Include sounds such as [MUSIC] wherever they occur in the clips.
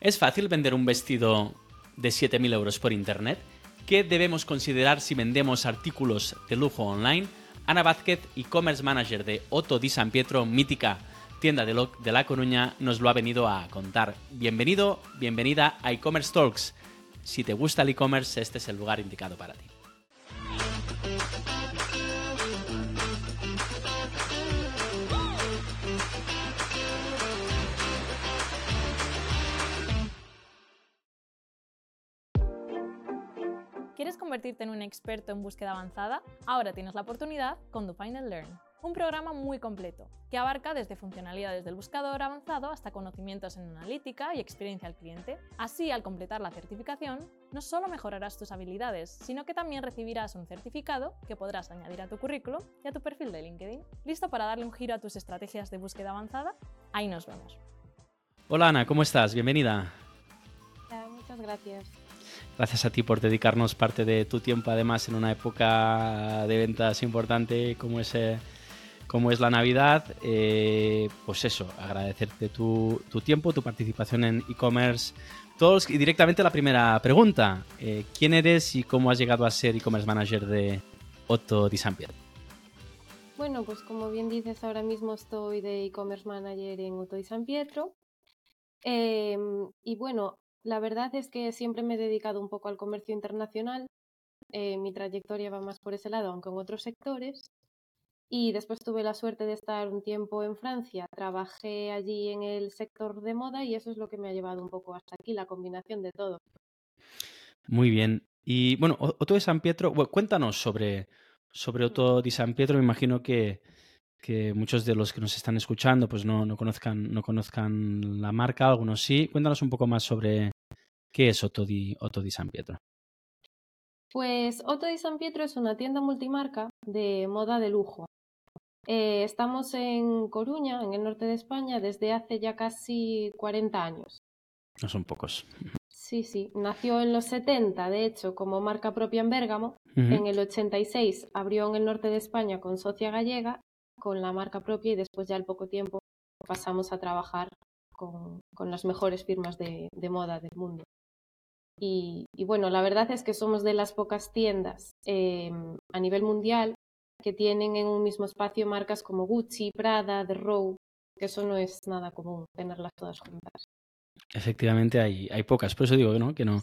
¿Es fácil vender un vestido de 7.000 euros por Internet? ¿Qué debemos considerar si vendemos artículos de lujo online? Ana Vázquez, e-commerce manager de Otto Di San Pietro, mítica tienda de, de La Coruña, nos lo ha venido a contar. Bienvenido, bienvenida a e-commerce talks. Si te gusta el e-commerce, este es el lugar indicado para ti. Convertirte en un experto en búsqueda avanzada? Ahora tienes la oportunidad con Define and Learn, un programa muy completo que abarca desde funcionalidades del buscador avanzado hasta conocimientos en analítica y experiencia al cliente. Así, al completar la certificación, no solo mejorarás tus habilidades, sino que también recibirás un certificado que podrás añadir a tu currículo y a tu perfil de LinkedIn. ¿Listo para darle un giro a tus estrategias de búsqueda avanzada? Ahí nos vemos. Hola Ana, ¿cómo estás? Bienvenida. muchas gracias. Gracias a ti por dedicarnos parte de tu tiempo, además, en una época de ventas importante como es, eh, como es la Navidad. Eh, pues eso, agradecerte tu, tiempo, tu participación en e-commerce. Todos, y directamente la primera pregunta. Eh, ¿Quién eres y cómo has llegado a ser e-commerce manager de Otto Di San Pietro? Bueno, pues como bien dices, ahora mismo estoy de e-commerce manager en Otto Di San Pietro. Em, y bueno, la verdad es que siempre me he dedicado un poco al comercio internacional. Eh, mi trayectoria va más por ese lado, aunque en otros sectores. Y después tuve la suerte de estar un tiempo en Francia. Trabajé allí en el sector de moda y eso es lo que me ha llevado un poco hasta aquí, la combinación de todo. Muy bien. Y bueno, Otto de San Pietro, cuéntanos sobre, sobre Otto de San Pietro. Me imagino que, que muchos de los que nos están escuchando pues no, no, conozcan, no conozcan la marca, algunos sí. Cuéntanos un poco más sobre qué es Otto di, San Pietro. Pues Otto di San Pietro es una tienda multimarca de moda de lujo. Eh, estamos en Coruña, en el norte de España, desde hace ya casi 40 años. No son pocos. Sí, sí. Nació en los 70, de hecho, como marca propia en Bérgamo. En el 86 abrió en el norte de España con socia gallega con la marca propia y después ya al poco tiempo pasamos a trabajar con, las mejores firmas de, moda del mundo. Y, bueno, la verdad es que somos de las pocas tiendas em, a nivel mundial que tienen en un mismo espacio marcas como Gucci, Prada, The Row, que eso no es nada común, tenerlas todas juntas. Efectivamente hay, hay pocas, por eso digo ¿no? Que, no,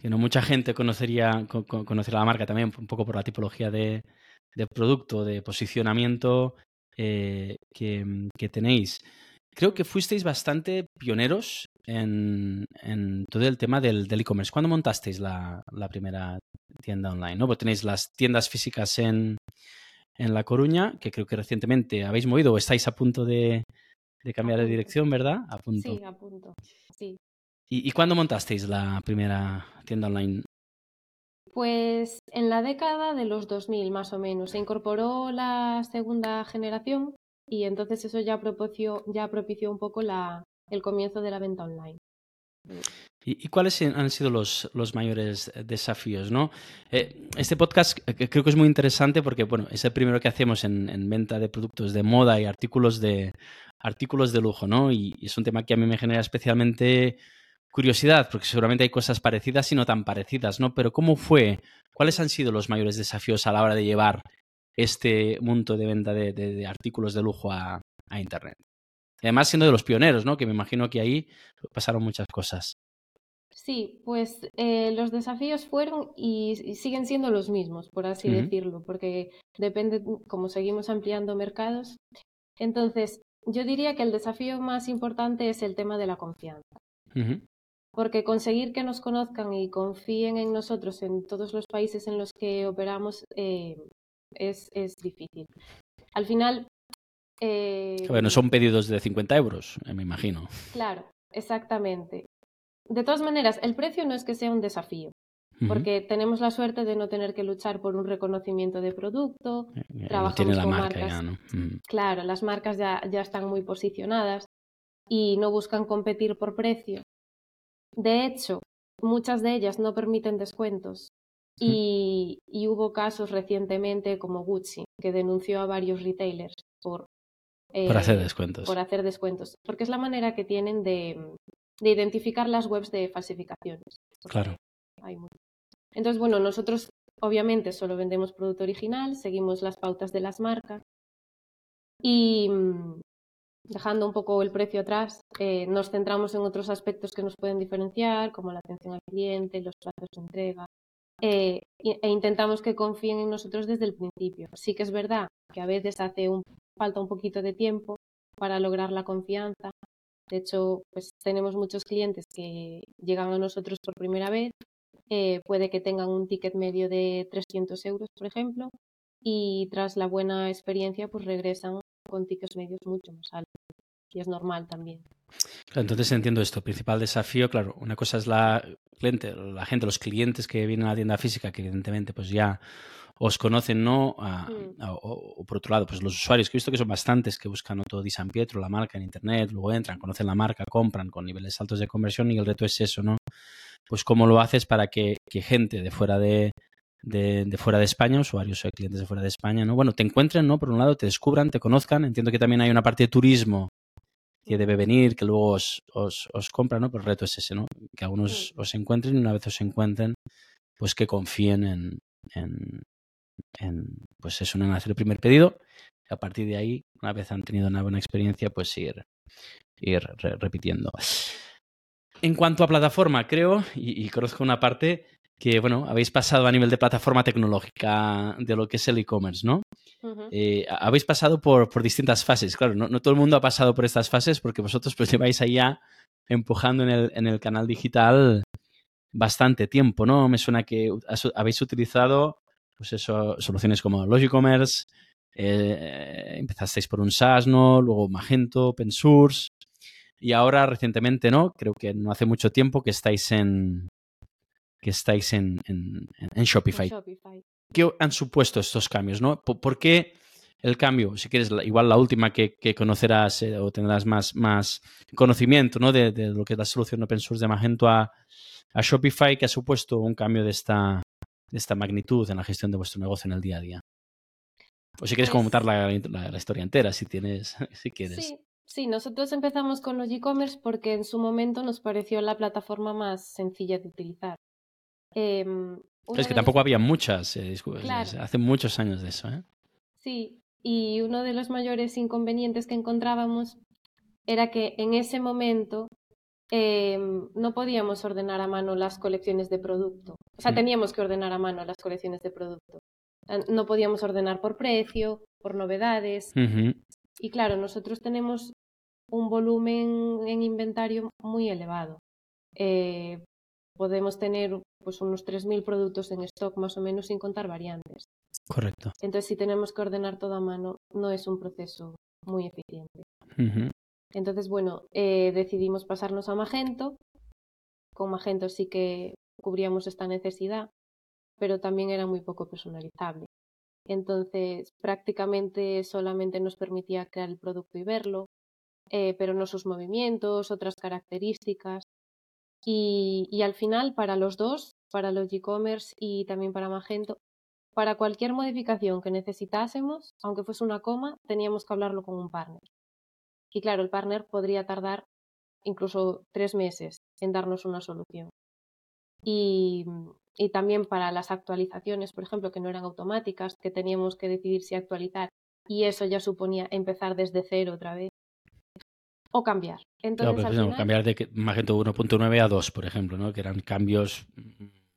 que no mucha gente conocería, conocería la marca también un poco por la tipología de, de producto, de posicionamiento eh, mm, que, tenéis. Creo que fuisteis bastante pioneros en, todo el tema del e-commerce. ¿Cuándo montasteis la, primera tienda online? ¿no? Tenéis las tiendas físicas en, La Coruña, que creo que recientemente habéis movido o estáis a punto de, cambiar de dirección, ¿verdad? A punto. Sí, a punto. Sí. ¿Y, ¿Y cuándo montasteis la primera tienda online pues en la década de los 2000 más o menos se incorporó la segunda generación y entonces eso ya propició, ya propició un poco la, el comienzo de la venta online. ¿Y, cuáles han sido los, mayores desafíos? ¿no? Eh, este podcast eh, creo que es muy interesante porque bueno, es el primero que hacemos en, venta de productos de moda y artículos de, artículos de lujo, ¿no? Y, y, es un tema que a mí me genera especialmente curiosidad, porque seguramente hay cosas parecidas y no tan parecidas, ¿no? Pero ¿cómo fue? ¿Cuáles han sido los mayores desafíos a la hora de llevar este mundo de venta de, artículos de lujo a, Internet? además siendo de los pioneros, ¿no? Que me imagino que ahí pasaron muchas cosas. Sí, pues eh, los desafíos fueron y, siguen siendo los mismos, por así decirlo, porque depende, como seguimos ampliando mercados. Entonces, yo diría que el desafío más importante es el tema de la confianza porque conseguir que nos conozcan y confíen en nosotros en todos los países en los que operamos eh, es, difícil. Al final... Eh, bueno, son pedidos de 50 euros, eh, me imagino. Claro, exactamente. De todas maneras, el precio no es que sea un desafío, porque tenemos la suerte de no tener que luchar por un reconocimiento de producto, trabajamos con marcas. Claro, las marcas ya, ya están muy posicionadas y no buscan competir por precio, de hecho, muchas de ellas no permiten descuentos y, hubo casos recientemente como Gucci, que denunció a varios retailers por, por hacer eh, descuentos. Por hacer descuentos. Porque es la manera que tienen de, de identificar las webs de falsificaciones. Claro. Entonces, bueno, nosotros obviamente solo vendemos producto original, seguimos las pautas de las marcas y mm, dejando un poco el precio atrás, eh, nos centramos en otros aspectos que nos pueden diferenciar, como la atención al cliente, los plazos de entrega, eh, e intentamos que confíen en nosotros desde el principio. Sí que es verdad que a veces hace falta un poquito de tiempo para lograr la confianza. De hecho, pues tenemos muchos clientes que llegan a nosotros por primera vez, eh, puede que tengan un ticket medio de 300 euros, por ejemplo, y tras la buena experiencia, pues regresan con tickets medios mucho más altos. Y es normal también. entonces entiendo esto. Principal desafío, claro, una cosa es la cliente, la gente, los clientes que vienen a la tienda física, que evidentemente pues ya os conocen, ¿no? Mm. o, por otro lado, pues los usuarios, que he visto que son bastantes, que buscan todo Di San Pietro, la marca en internet, luego entran, conocen la marca, compran con niveles altos de conversión y el reto es eso, ¿no? Pues cómo lo haces para que, gente de fuera de, de, fuera de España, usuarios o clientes de fuera de España, ¿no? Bueno, te encuentren, ¿no? Por un lado, te descubran, te conozcan. Entiendo que también hay una parte de turismo que debe venir, que luego os, os, os compran, ¿no? Pero el reto es ese, ¿no? Que algunos os encuentren y una vez os encuentren, pues que confíen en, en, en pues eso, en hacer el primer pedido. Y a partir de ahí, una vez han tenido una buena experiencia, pues ir, ir repitiendo. En cuanto a plataforma, creo, y, conozco una parte que, bueno, habéis pasado a nivel de plataforma tecnológica de lo que es el e-commerce, ¿no? Eh, habéis pasado por, por, distintas fases. Claro, no, todo el mundo ha pasado por estas fases porque vosotros pues [LAUGHS] lleváis allá empujando en el, en el canal digital bastante tiempo, ¿no? Me suena que habéis utilizado pues eso, soluciones como Logicommerce, eh, empezasteis por un SaaS, ¿no? Luego Magento, OpenSource, y ahora recientemente, ¿no? Creo que no hace mucho tiempo que estáis en que estáis en, en, Shopify. ¿Qué han supuesto estos cambios, no? ¿Por, qué el cambio? Si quieres, igual la última que, conocerás eh, o tendrás más, más conocimiento, ¿no? De, lo que es la solución open source de Magento a, a Shopify, que ha supuesto un cambio de esta, de esta magnitud en la gestión de vuestro negocio en el día a día. O si quieres pues comentar la, la, historia entera, si tienes, [LAUGHS] si quieres. Sí, nosotros empezamos con los e-commerce porque en su momento nos pareció la plataforma más sencilla de utilizar. Em, es que tampoco había muchas, eh, hace muchos años de eso. ¿eh? Sí, y uno de los mayores inconvenientes que encontrábamos era que en ese momento em, no podíamos ordenar a mano las colecciones de producto. O sea, teníamos que ordenar a mano las colecciones de producto. No podíamos ordenar por precio, por novedades. Y claro, nosotros tenemos un volumen en inventario muy elevado. Eh, podemos tener pues unos 3.000 productos en stock más o menos sin contar variantes. Correcto. Entonces, si tenemos que ordenar todo a mano, no es un proceso muy eficiente. Entonces, bueno, eh, decidimos pasarnos a Magento. Con Magento sí que cubríamos esta necesidad, pero también era muy poco personalizable. Entonces, prácticamente solamente nos permitía crear el producto y verlo, eh, pero no sus movimientos, otras características. Y, al final, para los dos, para los e-commerce y también para Magento, para cualquier modificación que necesitásemos, aunque fuese una coma, teníamos que hablarlo con un partner. Y claro, el partner podría tardar incluso tres meses en darnos una solución. Y también para las actualizaciones, por ejemplo, que no eran automáticas, que teníamos que decidir si actualizar y eso ya suponía empezar desde cero otra vez o cambiar. Entonces, cambiar de Magento 1.9 a 2, por ejemplo, ¿no? que eran cambios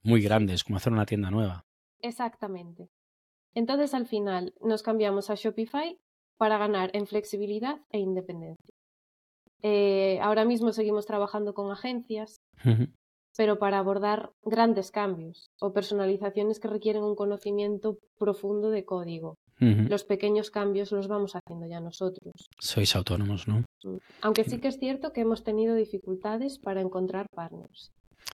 muy grandes, como hacer una tienda nueva. Exactamente. Entonces al final nos cambiamos a Shopify para ganar en flexibilidad e independencia. Eh, ahora mismo seguimos trabajando con agencias pero para abordar grandes cambios o personalizaciones que requieren un conocimiento profundo de código. Los pequeños cambios los vamos haciendo ya nosotros. Sois autónomos, ¿no? Mm. Aunque sí que es cierto que hemos tenido dificultades para encontrar partners.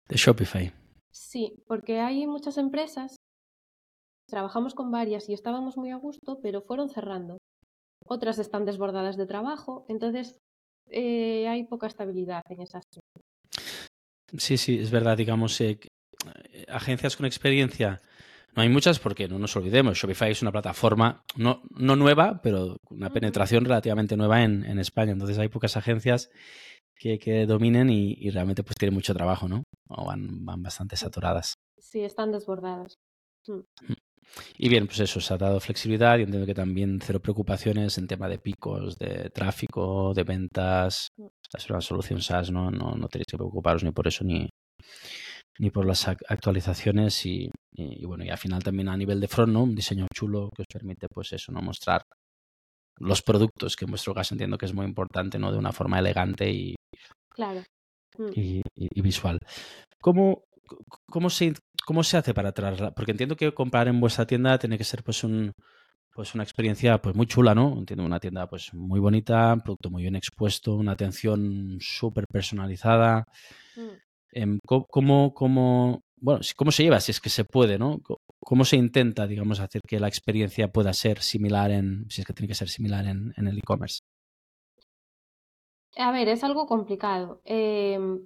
De Shopify. Sí, porque hay muchas empresas, trabajamos con varias y estábamos muy a gusto, pero fueron cerrando. Otras están desbordadas de trabajo, entonces eh, hay poca estabilidad en esas Sí, sí, es verdad, digamos, eh, agencias con experiencia. No hay muchas porque no nos olvidemos, Shopify es una plataforma no, no nueva, pero una penetración relativamente nueva en, en, España. Entonces hay pocas agencias que, dominen y, realmente pues tienen mucho trabajo, ¿no? O van, van bastante saturadas. Sí, están desbordadas. Mm. Mm. Y bien, pues eso, se ha dado flexibilidad y entiendo que también cero preocupaciones en tema de picos, de tráfico, de ventas. Mm. Esta es una solución SaaS, ¿no? No, no tenéis que preocuparos ni por eso ni, ni por las actualizaciones y, bueno, y al final también a nivel de front, ¿no? Un diseño chulo que os permite pues eso, ¿no? Mostrar los productos, que en vuestro caso entiendo que es muy importante, ¿no? De una forma elegante y, claro. y, y visual. ¿Cómo, cómo, se, ¿Cómo se hace para traerla? Porque entiendo que comprar en vuestra tienda tiene que ser pues un pues una experiencia pues muy chula, ¿no? Entiendo una tienda pues muy bonita, un producto muy bien expuesto, una atención súper personalizada. Mm. Em, ¿Cómo, cómo, bueno, ¿Cómo se lleva? Si es que se puede, ¿no? ¿Cómo se intenta, digamos, hacer que la experiencia pueda ser similar en, si es que tiene que ser similar en, el e-commerce? A ver, es algo complicado. Em,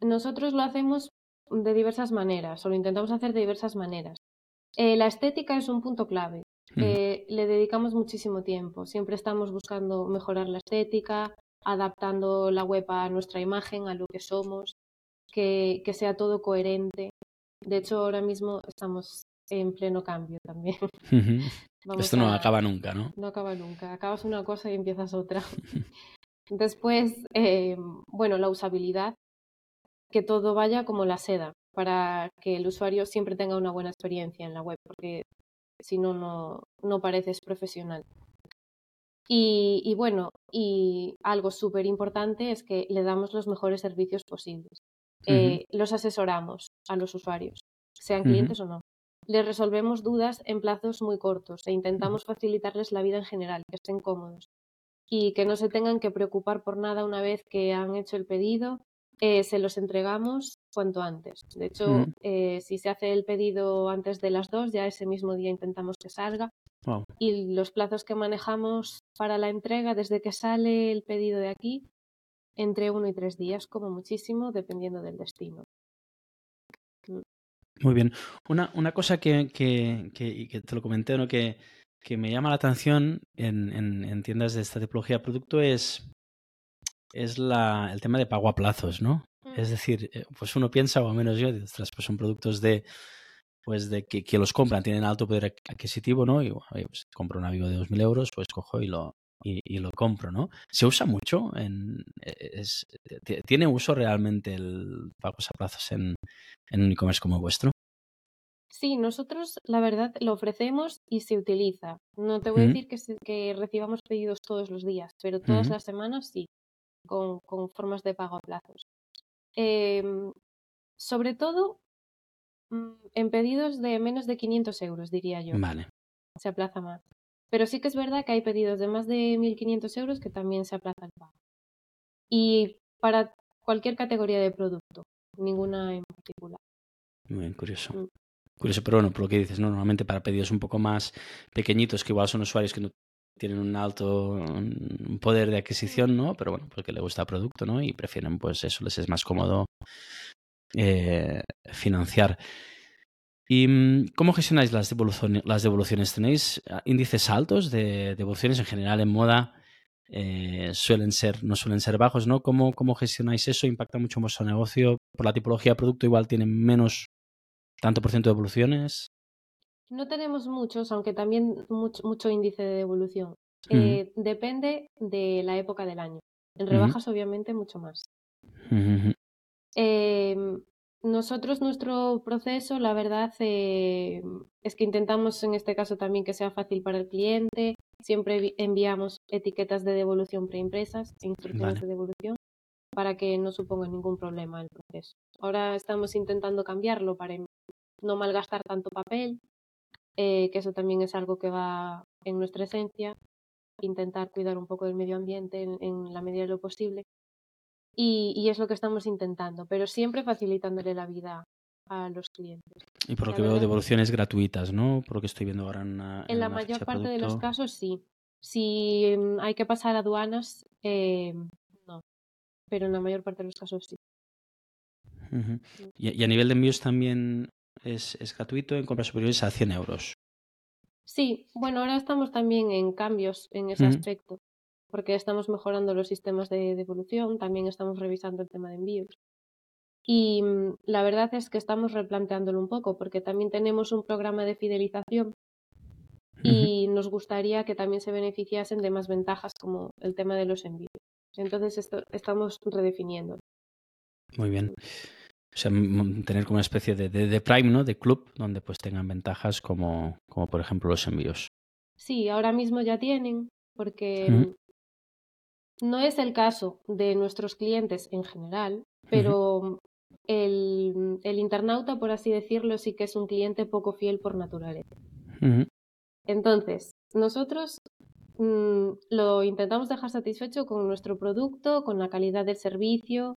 nosotros lo hacemos de diversas maneras, o lo intentamos hacer de diversas maneras. Eh, la estética es un punto clave. Eh, le dedicamos muchísimo tiempo. Siempre estamos buscando mejorar la estética, adaptando la web a nuestra imagen, a lo que somos que, sea todo coherente. De hecho, ahora mismo estamos en pleno cambio también. [LAUGHS] Esto no acaba nunca, ¿no? No acaba nunca. Acabas una cosa y empiezas otra. [LAUGHS] Después, eh, bueno, la usabilidad, que todo vaya como la seda, para que el usuario siempre tenga una buena experiencia en la web, porque si no, no, pareces profesional. Y, y bueno, y algo súper importante es que le damos los mejores servicios posibles. Eh, los asesoramos a los usuarios, sean clientes o no. Les resolvemos dudas en plazos muy cortos e intentamos [LAUGHS] facilitarles la vida en general, que estén cómodos y que no se tengan que preocupar por nada una vez que han hecho el pedido. Eh, se los entregamos cuanto antes. De hecho, eh, si se hace el pedido antes de las dos, ya ese mismo día intentamos que salga. Y los plazos que manejamos para la entrega, desde que sale el pedido de aquí entre uno y tres días, como muchísimo, dependiendo del destino. Mm. Muy bien. Una, una cosa que, que, que, te lo comenté, ¿no? que, que me llama la atención en, en, tiendas de esta tipología de producto es, es la, el tema de pago a plazos, ¿no? Es decir, eh, pues uno piensa, o al menos yo, ostras, pues son productos de pues de que, que los compran tienen alto poder adquisitivo, ¿no? Y pues compro un avión de 2.000 euros, pues cojo y lo, y, lo compro, ¿no? ¿Se usa mucho? En, e, ¿Tiene uso realmente el pagos a plazos en, en un e-commerce como vuestro? Sí, nosotros la verdad lo ofrecemos y se utiliza. No te voy a decir que, que, recibamos pedidos todos los días, pero todas las semanas sí, con, con, formas de pago a plazos. Em, sobre todo mm, en pedidos de menos de 500 euros, diría yo. Vale. Se aplaza más. Pero sí que es verdad que hay pedidos de más de 1.500 euros que también se aplaza el pago. Y para cualquier categoría de producto, ninguna en particular. Muy bien, curioso. Mm. Curioso, pero bueno, por lo que dices, normalmente para pedidos un poco más pequeñitos, que igual son usuarios que no tienen un alto poder de adquisición, ¿no? Pero bueno, porque le gusta el producto, ¿no? Y prefieren, pues eso, les es más cómodo eh, financiar. ¿Y mm, cómo gestionáis las devoluciones? Las devoluciones? ¿Tenéis ah, índices altos de devoluciones en general en moda? Eh, suelen ser, no suelen ser bajos, ¿no? ¿Cómo, ¿Cómo gestionáis eso? ¿Impacta mucho vuestro negocio? ¿Por la tipología de producto igual tienen menos, tanto por ciento de devoluciones? No tenemos muchos, aunque también mucho, mucho índice de devolución. Eh, depende de la época del año. En rebajas, obviamente, mucho más. Nosotros, nuestro proceso, la verdad, eh, es que intentamos en este caso también que sea fácil para el cliente. Siempre enviamos etiquetas de devolución preimpresas e instrucciones de devolución para que no suponga ningún problema el proceso. Ahora estamos intentando cambiarlo para no malgastar tanto papel, eh, que eso también es algo que va en nuestra esencia, intentar cuidar un poco del medio ambiente en la medida de lo posible y, es lo que estamos intentando, pero siempre facilitándole la vida a los clientes. Y por lo que veo, devoluciones gratuitas, ¿no? Por lo que estoy viendo ahora en, en, la mayor parte de los casos sí. Si mm, hay que pasar aduanas, eh, no. Pero en la mayor parte de los casos sí. Mm. ¿Y, a nivel de envíos también es, es gratuito en compras superiores a 100 euros? Sí, bueno, ahora estamos también en cambios en ese aspecto. porque estamos mejorando los sistemas de devolución, también estamos revisando el tema de envíos. Y mm, la verdad es que estamos replanteándolo un poco, porque también tenemos un programa de fidelización y nos gustaría que también se beneficiasen de más ventajas como el tema de los envíos. Entonces esto, estamos redefiniendo. Muy bien. O sea, tener como una especie de, de, Prime, ¿no? De club, donde pues tengan ventajas como, como por ejemplo los envíos. Sí, ahora mismo ya tienen, porque no es el caso de nuestros clientes en general, pero el, el, internauta, por así decirlo, sí que es un cliente poco fiel por naturaleza. Entonces, nosotros mm, lo intentamos dejar satisfecho con nuestro producto, con la calidad del servicio.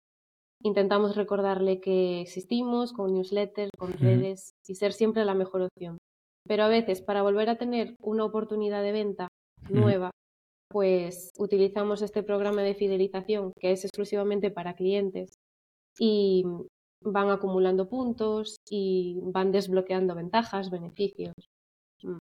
Intentamos recordarle que existimos con newsletters, con redes y ser siempre la mejor opción. Pero a veces, para volver a tener una oportunidad de venta nueva, pues utilizamos este programa de fidelización que es exclusivamente para clientes y van acumulando puntos y van desbloqueando ventajas, beneficios. Mm.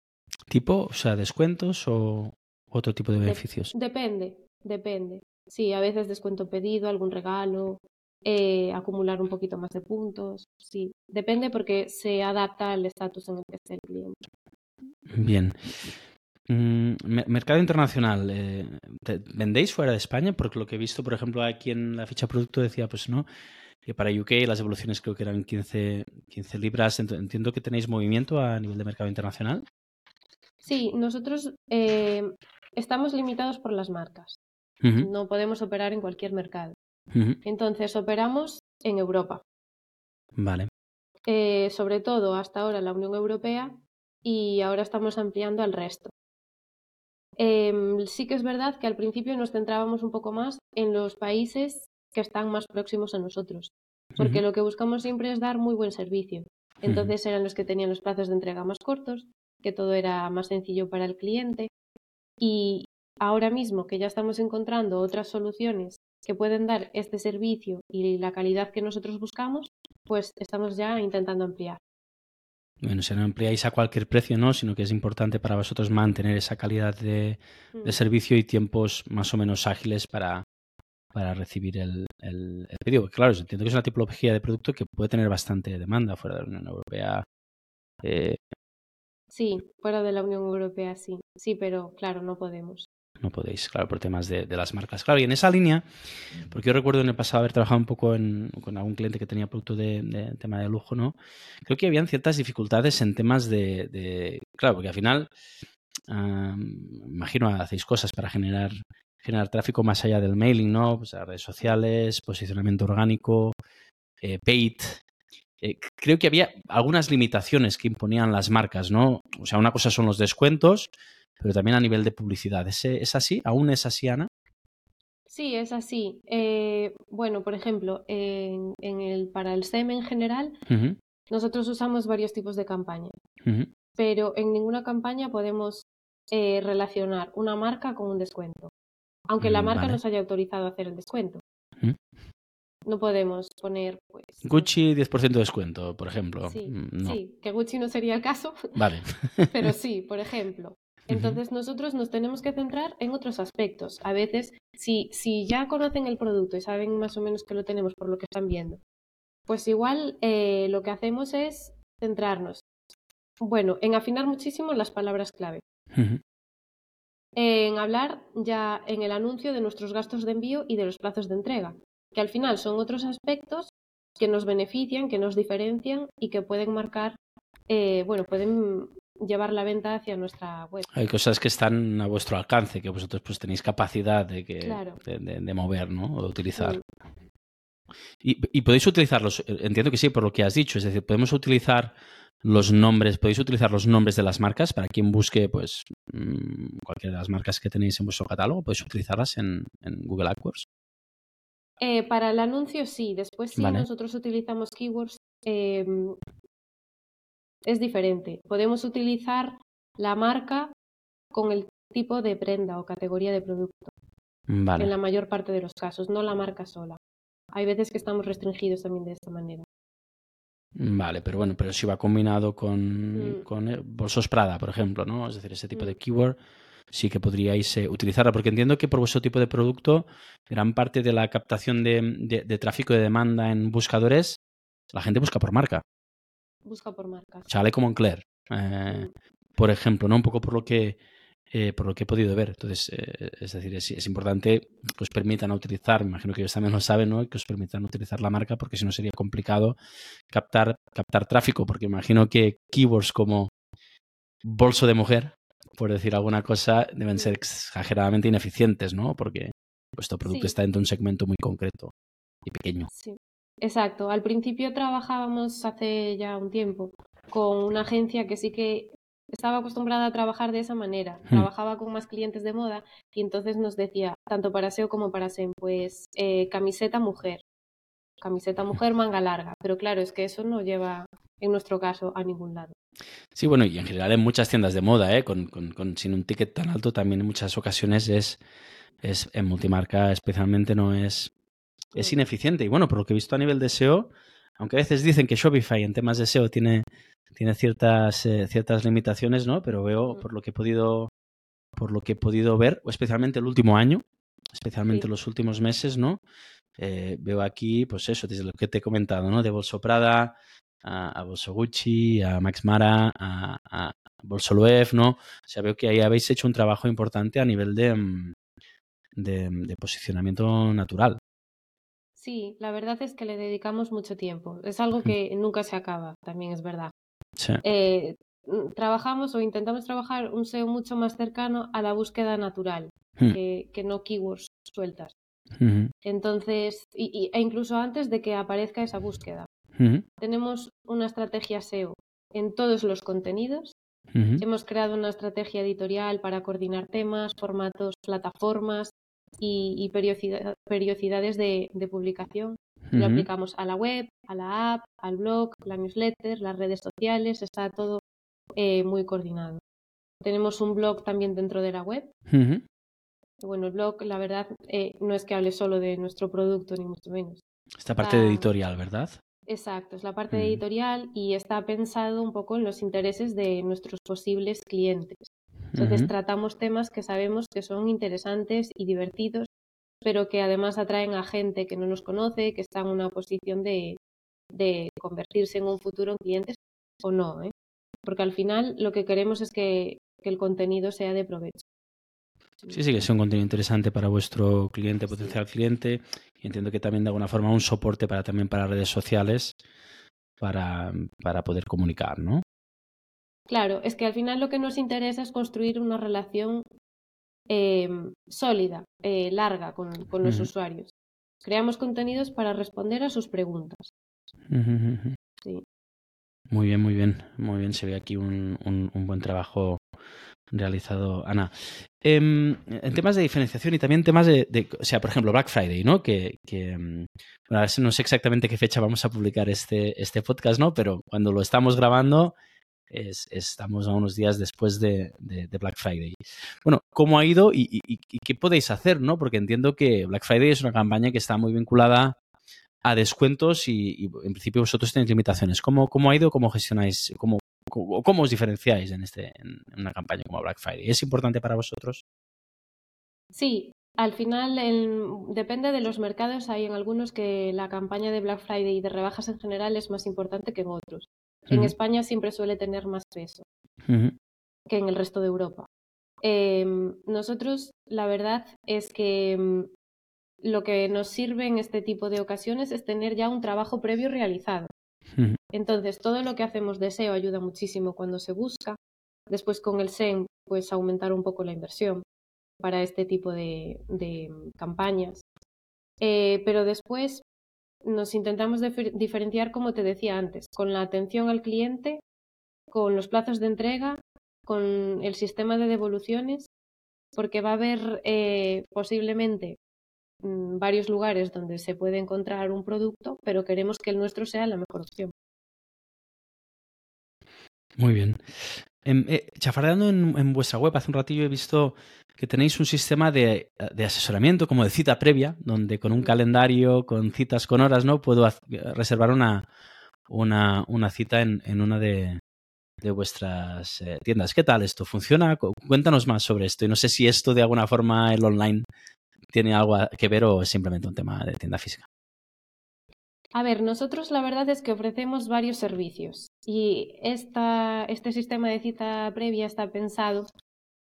¿Tipo, o sea, descuentos o otro tipo de beneficios? depende, depende. Sí, a veces descuento pedido, algún regalo, eh, acumular un poquito más de puntos. Sí, depende porque se adapta al estatus en el que esté el cliente. Bien. Mm, mercado internacional, eh, ¿vendéis fuera de España? Porque lo que he visto, por ejemplo, aquí en la ficha producto decía, pues no, que para UK las evoluciones creo que eran 15, 15 libras. Entiendo que tenéis movimiento a nivel de mercado internacional. Sí, nosotros eh, estamos limitados por las marcas. No podemos operar en cualquier mercado. Entonces operamos en Europa. Vale. Eh, sobre todo hasta ahora la Unión Europea y ahora estamos ampliando al resto. Em, sí que es verdad que al principio nos centrábamos un poco más en los países que están más próximos a nosotros, porque lo que buscamos siempre es dar muy buen servicio. Entonces eran los que tenían los plazos de entrega más cortos, que todo era más sencillo para el cliente y ahora mismo que ya estamos encontrando otras soluciones que pueden dar este servicio y la calidad que nosotros buscamos, pues estamos ya intentando ampliar. Bueno, si no ampliáis a cualquier precio, ¿no? Sino que es importante para vosotros mantener esa calidad de, mm. servicio y tiempos más o menos ágiles para, para recibir el, el, pedido. Claro, entiendo que es una tipología de producto que puede tener bastante demanda fuera de la Unión Europea. Eh, sí, fuera de la Unión Europea sí. Sí, pero claro, no podemos no podéis, claro, por temas de, las marcas. Claro, y en esa línea, porque yo recuerdo en el pasado haber trabajado un poco con algún cliente que tenía producto de, tema de lujo, ¿no? Creo que habían ciertas dificultades en temas de, claro, porque al final, imagino, hacéis cosas para generar, generar tráfico más allá del mailing, ¿no? Pues a redes sociales, posicionamiento orgánico, eh, paid, eh, creo que había algunas limitaciones que imponían las marcas, ¿no? O sea, una cosa son los descuentos, pero también a nivel de publicidad. ¿Es, así? ¿Aún es así, Ana? Sí, es así. Eh, bueno, por ejemplo, en, el, para el SEM en general, nosotros usamos varios tipos de campaña, pero en ninguna campaña podemos eh, relacionar una marca con un descuento, aunque la mm, marca nos haya autorizado a hacer el descuento. No podemos poner, pues... Gucci 10% de descuento, por ejemplo. Mm, sí, que Gucci no sería el caso. Vale. [LAUGHS] pero [LAUGHS] sí, por ejemplo. Entonces nosotros nos tenemos que centrar en otros aspectos. A veces, si, si ya conocen el producto y saben más o menos que lo tenemos por lo que están viendo, pues igual eh, lo que hacemos es centrarnos, bueno, en afinar muchísimo las palabras clave. En hablar ya en el anuncio de nuestros gastos de envío y de los plazos de entrega, que al final son otros aspectos que nos benefician, que nos diferencian y que pueden marcar, eh, bueno, pueden llevar la venta hacia nuestra web. Hay cosas que están a vuestro alcance, que vosotros pues tenéis capacidad de, que, de, mover, ¿no? O de utilizar. Y, podéis utilizarlos, eh, entiendo que sí, por lo que has dicho, es decir, podemos utilizar los nombres, podéis utilizar los nombres de las marcas para quien busque, pues, mm, cualquiera de las marcas que tenéis en vuestro catálogo, podéis utilizarlas en, Google AdWords. Eh, para el anuncio sí, después sí nosotros utilizamos keywords em, es diferente. Podemos utilizar la marca con el tipo de prenda o categoría de producto. En la mayor parte de los casos, no la marca sola. Hay veces que estamos restringidos también de esta manera. Vale, pero bueno, pero si va combinado con, mm. con eh, Prada, por ejemplo, ¿no? Es decir, ese tipo de keyword, de de, de de mm, de. Vale. Mm, sí que podríais eh, utilizarla, porque entiendo que por vuestro tipo de producto, gran parte de la captación de, de, tráfico de demanda en buscadores, la gente busca por marca. Busca por marca. Chale como en Claire, eh, mm. por ejemplo, ¿no? Un poco por lo que eh, por lo que he podido ver. Entonces, eh, es decir, es, importante que os permitan utilizar, imagino que ellos también lo saben, ¿no? que os permitan utilizar la marca, porque si no sería complicado captar, captar tráfico, porque imagino que keywords como bolso de mujer, por decir alguna cosa, deben ser exageradamente ineficientes, ¿no? Porque vuestro producto está dentro de un segmento muy concreto y pequeño. Sí. Exacto. Al principio trabajábamos hace ya un tiempo con una agencia que sí que estaba acostumbrada a trabajar de esa manera. Hmm. Trabajaba con más clientes de moda y entonces nos decía, tanto para SEO como para SEM, pues eh, camiseta mujer, camiseta mujer, manga larga. Pero claro, es que eso no lleva, en nuestro caso, a ningún lado. Sí, bueno, y en general en muchas tiendas de moda, ¿eh? con, con, sin un ticket tan alto, también en muchas ocasiones es, es en multimarca especialmente no es, es ineficiente. Y bueno, por lo que he visto a nivel de SEO, aunque a veces dicen que Shopify en temas de SEO tiene tiene ciertas, eh, ciertas limitaciones, ¿no? Pero veo, por lo que he podido, por lo que he podido ver, especialmente el último año, especialmente los últimos meses, ¿no? Eh, veo aquí, pues eso, desde lo que te he comentado, ¿no? De Bolso Prada a, Bolso Gucci, a Max Mara, a, Bolso Loef, ¿no? O sea, veo que ahí habéis hecho un trabajo importante a nivel de, mm, de posicionamiento natural. Sí, la verdad es que le dedicamos mucho tiempo. Es algo que nunca se acaba, también es verdad. Eh, mm, trabajamos o intentamos trabajar un SEO mucho más cercano a la búsqueda natural que, no keywords sueltas. Entonces, y, e incluso antes de que aparezca esa búsqueda. Tenemos una estrategia SEO en todos los contenidos. Hemos creado una estrategia editorial para coordinar temas, formatos, plataformas y, periodicidades de publicación. Lo aplicamos a la web, a la app, al blog, la newsletter, las redes sociales, está todo eh, muy coordinado. Tenemos un blog también dentro de la web. Bueno, el blog, la verdad, eh, no es que hable solo de nuestro producto, ni mucho menos. Esta parte de editorial, ¿verdad? Exacto, es la parte de editorial y está pensado un poco en los intereses de nuestros posibles clientes. Entonces tratamos temas que sabemos que son interesantes y divertidos pero que además atraen a gente que no nos conoce, que está en una posición de, convertirse en un futuro en clientes o no, ¿eh? porque al final lo que queremos es que, el contenido sea de provecho. Sí, sí, que sea un contenido interesante para vuestro cliente, potencial cliente, y entiendo que también de alguna forma un soporte para también para redes sociales para, para poder comunicar, ¿no? Claro, es que al final lo que nos interesa es construir una relación Em, sólida, eh, larga con, los usuarios. Creamos contenidos para responder a sus preguntas. Muy bien, muy bien, muy bien. Se ve aquí un, buen trabajo realizado, Ana. Em, en temas de diferenciación y también temas de, o sea, por ejemplo, Black Friday, ¿no? Que, que em, bueno, no sé exactamente qué fecha vamos a publicar este, este podcast, ¿no? Pero cuando lo estamos grabando, estamos a unos días después de, Black Friday. Bueno, ¿cómo ha ido y, qué podéis hacer? ¿no? Porque entiendo que Black Friday es una campaña que está muy vinculada a descuentos y, en principio vosotros tenéis limitaciones. ¿Cómo, cómo ha ido? ¿Cómo gestionáis? ¿Cómo, cómo, os diferenciáis en, este, en una campaña como Black Friday? ¿Es importante para vosotros? Sí, al final depende de los mercados. Hay en algunos que la campaña de Black Friday y de rebajas en general es más importante que en otros en España siempre suele tener más peso que en el resto de Europa. Em, nosotros, la verdad es que em, lo que nos sirve en este tipo de ocasiones es tener ya un trabajo previo realizado. Entonces, todo lo que hacemos de SEO ayuda muchísimo cuando se busca. Después, con el SEM, pues aumentar un poco la inversión para este tipo de, campañas. Eh, pero después, nos intentamos diferenciar, como te decía antes, con la atención al cliente, con los plazos de entrega, con el sistema de devoluciones, porque va a haber eh, posiblemente mm, varios lugares donde se puede encontrar un producto, pero queremos que el nuestro sea la mejor opción. Muy bien. Em, eh, chafardeando en, vuestra web, hace un ratillo he visto que tenéis un sistema de, asesoramiento, como de cita previa, donde con un calendario, con citas con horas, ¿no? Puedo reservar una, una, cita en, una de, de vuestras eh, tiendas. ¿Qué tal esto? ¿Funciona? Cuéntanos más sobre esto. Y no sé si esto de alguna forma el online tiene algo que ver o es simplemente un tema de tienda física. A ver, nosotros la verdad es que ofrecemos varios servicios y esta, este sistema de cita previa está pensado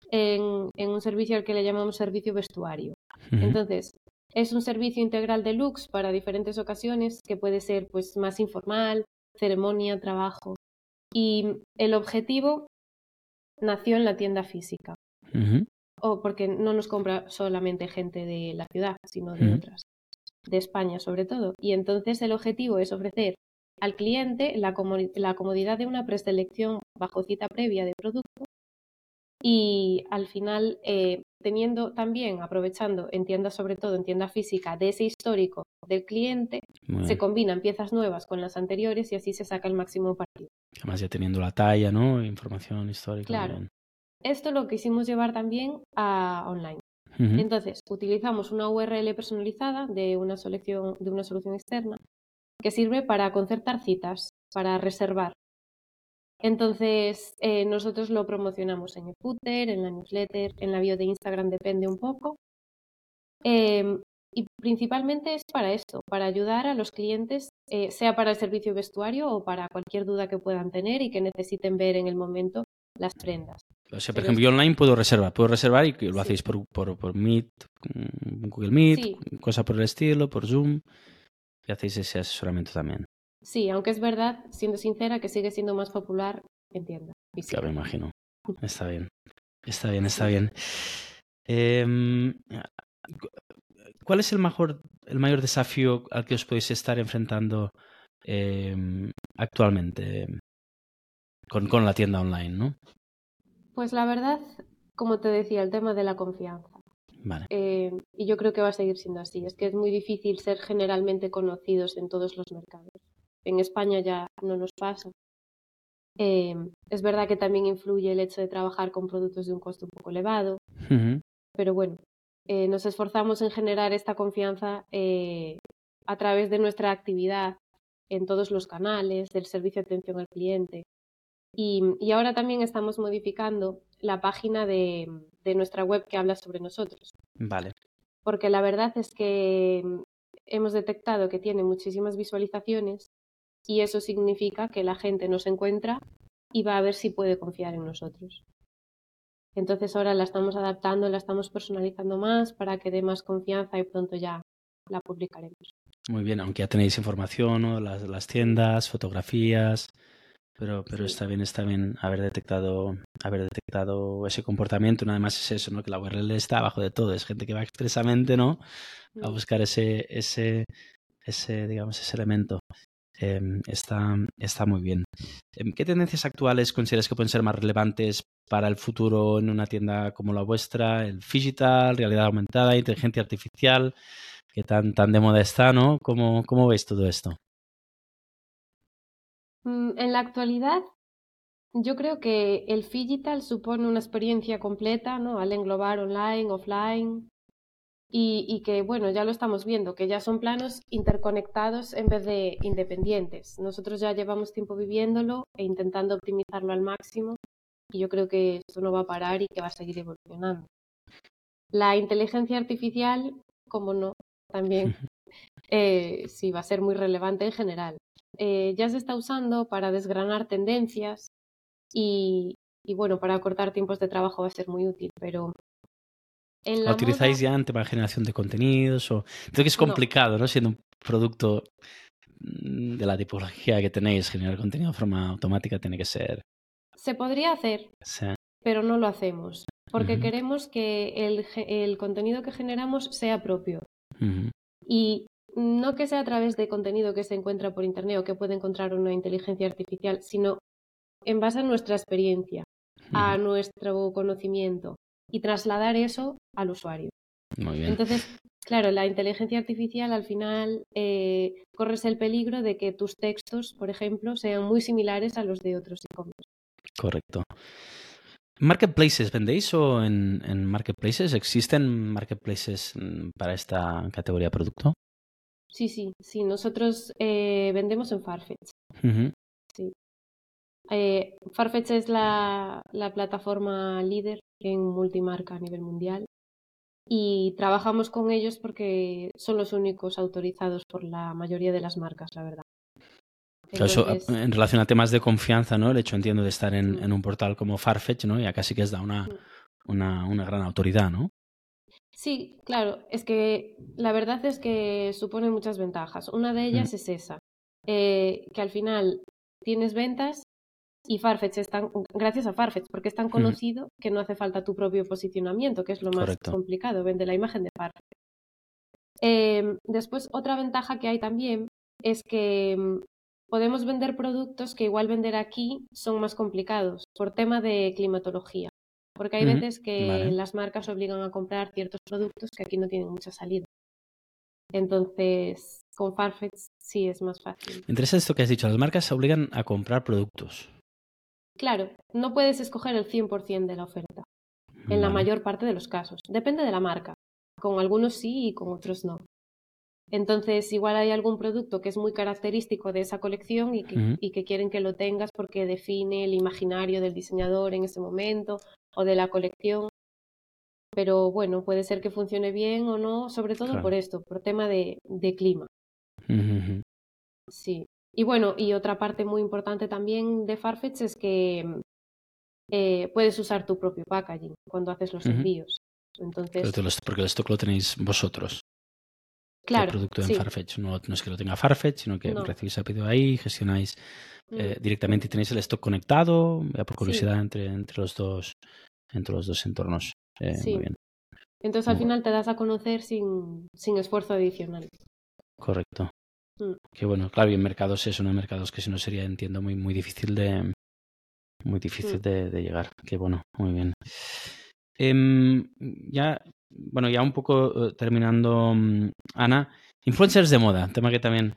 en, un servicio al que le llamamos servicio vestuario. Entonces, es un servicio integral de looks para diferentes ocasiones que puede ser pues más informal, ceremonia, trabajo. Y el objetivo nació en la tienda física. O porque no nos compra solamente gente de la ciudad, sino de otras de España sobre todo. Y entonces el objetivo es ofrecer al cliente la, comodidad de una preselección bajo cita previa de producto y al final eh, teniendo también, aprovechando en tienda sobre todo, en tienda física, de ese histórico del cliente, se combinan piezas nuevas con las anteriores y así se saca el máximo partido. Además ya teniendo la talla, ¿no? Información histórica. Claro. Esto lo quisimos llevar también a online. Entonces, utilizamos una URL personalizada de una, selección, de una solución externa que sirve para concertar citas, para reservar. Entonces, eh, nosotros lo promocionamos en el footer, en la newsletter, en la bio de Instagram, depende un poco. Em, y principalmente es para esto, para ayudar a los clientes, eh, sea para el servicio vestuario o para cualquier duda que puedan tener y que necesiten ver en el momento las prendas. O sea, por ejemplo, yo online puedo reservar, puedo reservar y lo hacéis por, por, Meet, mm, Google Meet, cosa por el estilo, por Zoom, y hacéis ese asesoramiento también. Sí, aunque es verdad, siendo sincera, que sigue siendo más popular en tienda. Claro, me imagino. [LAUGHS] Está bien, está bien, está bien. Em, ¿Cuál es el, mejor, el mayor desafío al que os podéis estar enfrentando em, actualmente con, con la tienda online, no? Pues la verdad, como te decía, el tema de la confianza. Eh, y yo creo que va a seguir siendo así. Es que es muy difícil ser generalmente conocidos en todos los mercados. En España ya no nos pasa. Eh, es verdad que también influye el hecho de trabajar con productos de un costo un poco elevado. Pero bueno, eh, nos esforzamos en generar esta confianza a través de nuestra actividad en todos los canales, del servicio de atención al cliente, y, ahora también estamos modificando la página de, nuestra web que habla sobre nosotros. Vale. Porque la verdad es que hemos detectado que tiene muchísimas visualizaciones y eso significa que la gente nos encuentra y va a ver si puede confiar en nosotros. Entonces ahora la estamos adaptando, la estamos personalizando más para que dé más confianza y pronto ya la publicaremos. Muy bien, aunque ya tenéis información, ¿no? las, las tiendas, fotografías, pero, pero está bien, está bien haber detectado, haber detectado ese comportamiento. Nada más es eso, ¿no? Que la URL está abajo de todo. Es gente que va expresamente, ¿no? A mm. buscar ese, ese, ese, digamos, ese elemento. Em, está, está muy bien. Em, ¿Qué tendencias actuales consideras que pueden ser más relevantes para el futuro en una tienda como la vuestra? El digital, realidad aumentada, inteligencia artificial, que tan, tan de moda está, ¿no? ¿Cómo, cómo ves todo esto? Mm, en la actualidad, yo creo que el digital supone una experiencia completa, ¿no? Al englobar online, offline, y, que, bueno, ya lo estamos viendo, que ya son planos interconectados en vez de independientes. Nosotros ya llevamos tiempo viviéndolo e intentando optimizarlo al máximo, y yo creo que esto no va a parar y que va a seguir evolucionando. La inteligencia artificial, como no, también [LAUGHS] eh, sí va a ser muy relevante en general. Eh, ya se está usando para desgranar tendencias y, bueno, para cortar tiempos de trabajo va a ser muy útil, pero... ¿Lo utilizáis ya en tema de generación de contenidos? O... Creo que es complicado, ¿no? Siendo un producto mm, de la tipología que tenéis, generar contenido de forma automática tiene que ser... Se podría hacer, pero no lo hacemos, porque queremos que el, el, contenido que generamos sea propio. Y no que sea a través de contenido que se encuentra por Internet o que puede encontrar una inteligencia artificial, sino en base a nuestra experiencia, a nuestro conocimiento y trasladar eso al usuario. Muy bien. Entonces, claro, la inteligencia artificial al final eh, corres el peligro de que tus textos, por ejemplo, sean muy similares a los de otros e-commerce. Correcto. ¿Marketplaces vendéis o en, en, marketplaces? ¿Existen marketplaces mm, para esta categoría de producto? Sí, sí, sí. Nosotros eh, vendemos en Farfetch. Sí. Eh, Farfetch es la, la plataforma líder en multimarca a nivel mundial y trabajamos con ellos porque son los únicos autorizados por la mayoría de las marcas, la verdad. Entonces... en relación a temas de confianza, ¿no? El hecho, entiendo, de estar en, en un portal como Farfetch, ¿no? Ya casi que es da una, una, una gran autoridad, ¿no? Sí, claro, es que la verdad es que supone muchas ventajas. Una de ellas mm. es esa, eh, que al final tienes ventas y Farfetch es tan, gracias a Farfetch, porque es tan conocido que no hace falta tu propio posicionamiento, que es lo más complicado, vende la imagen de Farfetch. Em, después, otra ventaja que hay también es que mm, podemos vender productos que igual vender aquí son más complicados por tema de climatología. Porque hay veces que las marcas obligan a comprar ciertos productos que aquí no tienen mucha salida. Entonces, con Farfetch sí es más fácil. Interesa esto que has dicho, las marcas obligan a comprar productos. Claro, no puedes escoger el 100% de la oferta, en la mayor parte de los casos. Depende de la marca. Con algunos sí y con otros no. Entonces, igual hay algún producto que es muy característico de esa colección y que, quieren que lo tengas porque define el imaginario del diseñador en ese momento o de la colección. Pero bueno, puede ser que funcione bien o no, sobre todo por esto, por tema de, clima. Sí. Y bueno, y otra parte muy importante también de Farfetch es que eh, puedes usar tu propio packaging cuando haces los envíos. Entonces... porque el stock lo tenéis vosotros. Claro. El producto en Farfetch. No, es que lo tenga Farfetch, sino que recibís el pedido ahí, gestionáis eh, mm. directamente y tenéis el stock conectado, ya por curiosidad, entre, entre, los dos, entre los dos entornos. Eh, sí. Muy bien. Entonces al final te das a conocer sin, sin esfuerzo adicional. Correcto. Mm. Que bueno, claro, y en mercados es uno de mercados que si no sería, entiendo, muy, muy difícil de muy difícil mm. de, de, llegar. Que bueno, muy bien. Em, ya bueno, ya un poco eh, terminando, mm, Ana, influencers de moda, tema que también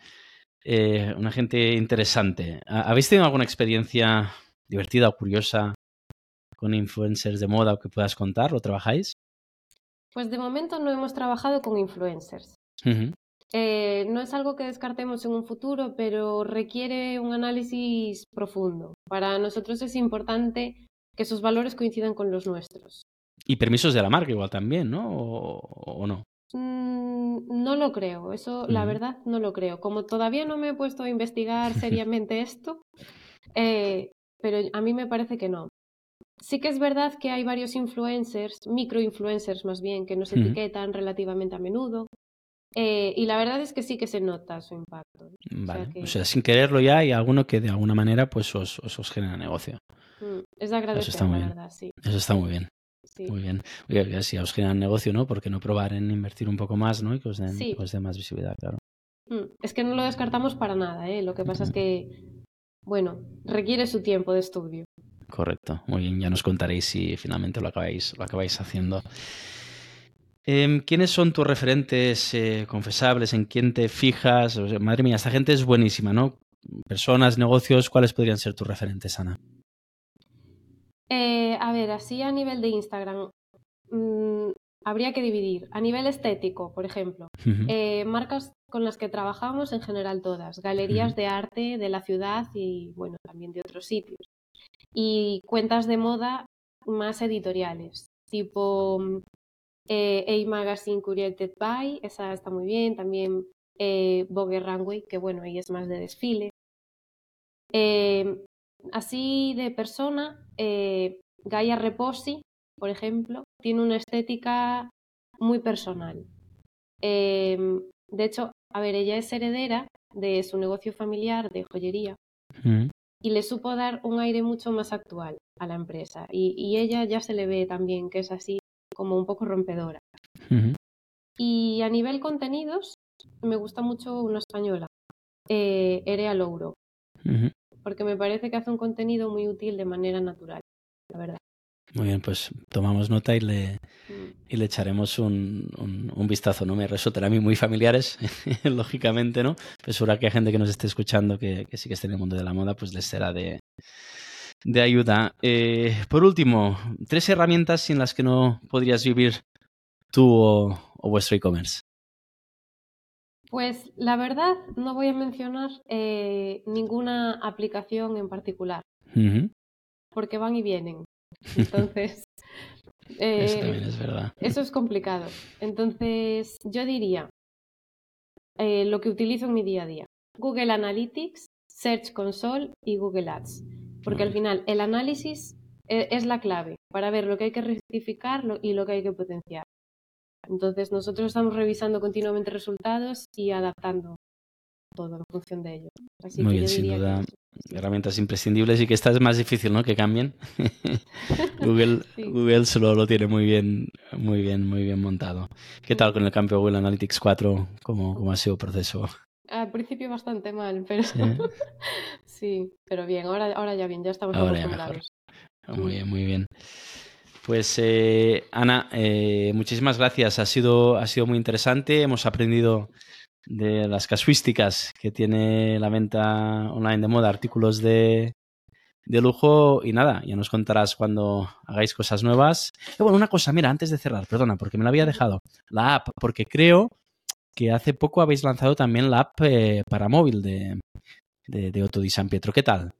eh, una gente interesante. ¿Habéis tenido alguna experiencia divertida o curiosa con influencers de moda o que puedas contar? ¿Lo trabajáis? Pues de momento no hemos trabajado con influencers. Eh, no es algo que descartemos en un futuro, pero requiere un análisis profundo. Para nosotros es importante que sus valores coincidan con los nuestros. Y permisos de la marca igual también, ¿no? ¿O, no? Mm, no lo creo, eso la verdad no lo creo. Como todavía no me he puesto a investigar [LAUGHS] seriamente esto, eh, pero a mí me parece que no. Sí que es verdad que hay varios influencers, microinfluencers más bien, que nos etiquetan relativamente a menudo. Eh, y la verdad es que sí que se nota su impacto. Vale. O sea, sin quererlo ya hay alguno que de alguna manera pues os, os, genera negocio. Mm, es de agradecer, Eso está muy bien. sí. Eso está muy bien. Muy bien. Oye, si os generan negocio, ¿no? ¿Por qué no probar en invertir un poco más, ¿no? Y que os den, más visibilidad, claro. Mm, es que no lo descartamos para nada, ¿eh? Lo que pasa es que, bueno, requiere su tiempo de estudio. Correcto. Muy bien, ya nos contaréis si finalmente lo acabáis, lo acabáis haciendo. Em, ¿Quiénes son tus referentes eh, confesables? ¿En quién te fijas? madre mía, esta gente es buenísima, ¿no? Personas, negocios, ¿cuáles podrían ser tus referentes, Ana? Eh, a ver, así a nivel de Instagram, mm, habría que dividir. A nivel estético, por ejemplo, eh, marcas con las que trabajamos en general todas, galerías de arte de la ciudad y, bueno, también de otros sitios. Y cuentas de moda más editoriales, tipo eh, A Magazine Curated By, esa está muy bien, también eh, Vogue Runway, que bueno, ahí es más de desfile. Así de persona, eh, Gaia Reposi, por ejemplo, tiene una estética muy personal. Em, de hecho, a ver, ella es heredera de su negocio familiar de joyería mm. y le supo dar un aire mucho más actual a la empresa. Y, ella ya se le ve también que es así como un poco rompedora. Y a nivel contenidos, me gusta mucho una española, eh, Erea Louro porque me parece que hace un contenido muy útil de manera natural, la verdad. Muy bien, pues tomamos nota y le, mm. y le echaremos un, un, vistazo, ¿no? Me resultará a mí muy familiares, [LAUGHS] lógicamente, ¿no? Pues seguro que hay gente que nos esté escuchando que, que sí que esté en el mundo de la moda, pues les será de, de ayuda. Eh, por último, tres herramientas sin las que no podrías vivir tú o, o vuestro e-commerce. Pues la verdad no voy a mencionar eh, ninguna aplicación en particular. porque van y vienen. [LAUGHS] Entonces, eso también es verdad. Eso es complicado. Entonces, yo diría eh, lo que utilizo en mi día a día. Google Analytics, Search Console y Google Ads. Porque al final el análisis e, es la clave para ver lo que hay que rectificar y lo que hay que potenciar. Entonces nosotros estamos revisando continuamente resultados y adaptando todo en función de ello. Muy bien, sin duda. Herramientas imprescindibles y que esta es más difícil, ¿no? Que cambien. [LAUGHS] Google, Google solo lo tiene muy bien, muy bien, muy bien montado. ¿Qué tal con el cambio Google Analytics 4? ¿Cómo, cómo ha sido el proceso? Al principio bastante mal, pero sí, [LAUGHS] pero bien, ahora, ahora ya bien, ya estamos ahora acostumbrados. Muy bien, muy bien. Pues eh, Ana, eh, muchísimas gracias. Ha sido, ha sido muy interesante. Hemos aprendido de las casuísticas que tiene la venta online de moda, artículos de, de lujo y nada, ya nos contarás cuando hagáis cosas nuevas. Y bueno, una cosa, mira, antes de cerrar, perdona, porque me la había dejado, la app, porque creo que hace poco habéis lanzado también la app eh, para móvil de, de, de Otto San Pietro. ¿Qué tal?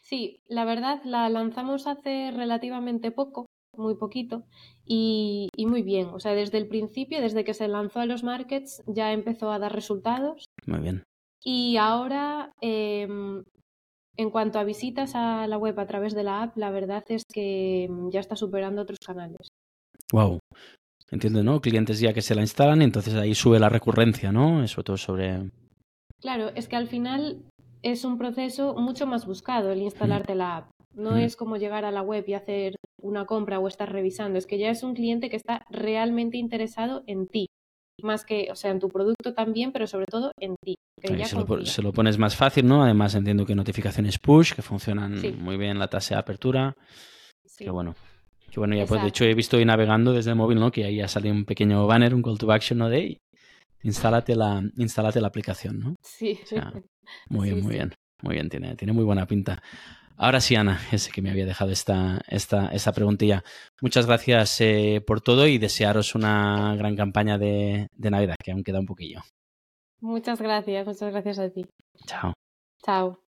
Sí, la verdad la lanzamos hace relativamente poco muy poquito y, muy bien. O sea, desde el principio, desde que se lanzó a los markets, ya empezó a dar resultados. Muy bien. Y ahora, em, en cuanto a visitas a la web a través de la app, la verdad es que em, ya está superando otros canales. Wow. Entiendo, ¿no? Clientes ya que se la instalan, entonces ahí sube la recurrencia, ¿no? Eso todo sobre. Claro, es que al final es un proceso mucho más buscado el instalarte la app. No es como llegar a la web y hacer una compra o estar revisando, es que ya es un cliente que está realmente interesado en ti, más que, o sea, en tu producto también, pero sobre todo en ti. se, lo, pones más fácil, ¿no? Además entiendo que notificaciones push, que funcionan muy bien la tasa de apertura. Qué bueno. Qué bueno, ya pues de hecho he visto hoy navegando desde el móvil, ¿no? Que ahí ha salido un pequeño banner, un call to action, ¿no? De instálate la, instálate la aplicación, ¿no? Sí. [LAUGHS] muy bien, muy bien. Muy bien, tiene, tiene muy buena pinta. Ahora sí, Ana, ese que me había dejado esta, esta, esta preguntilla. Muchas gracias eh, por todo y desearos una gran campaña de, de Navidad, que aún queda un poquillo. Muchas gracias, muchas gracias a ti. Chao. Chao.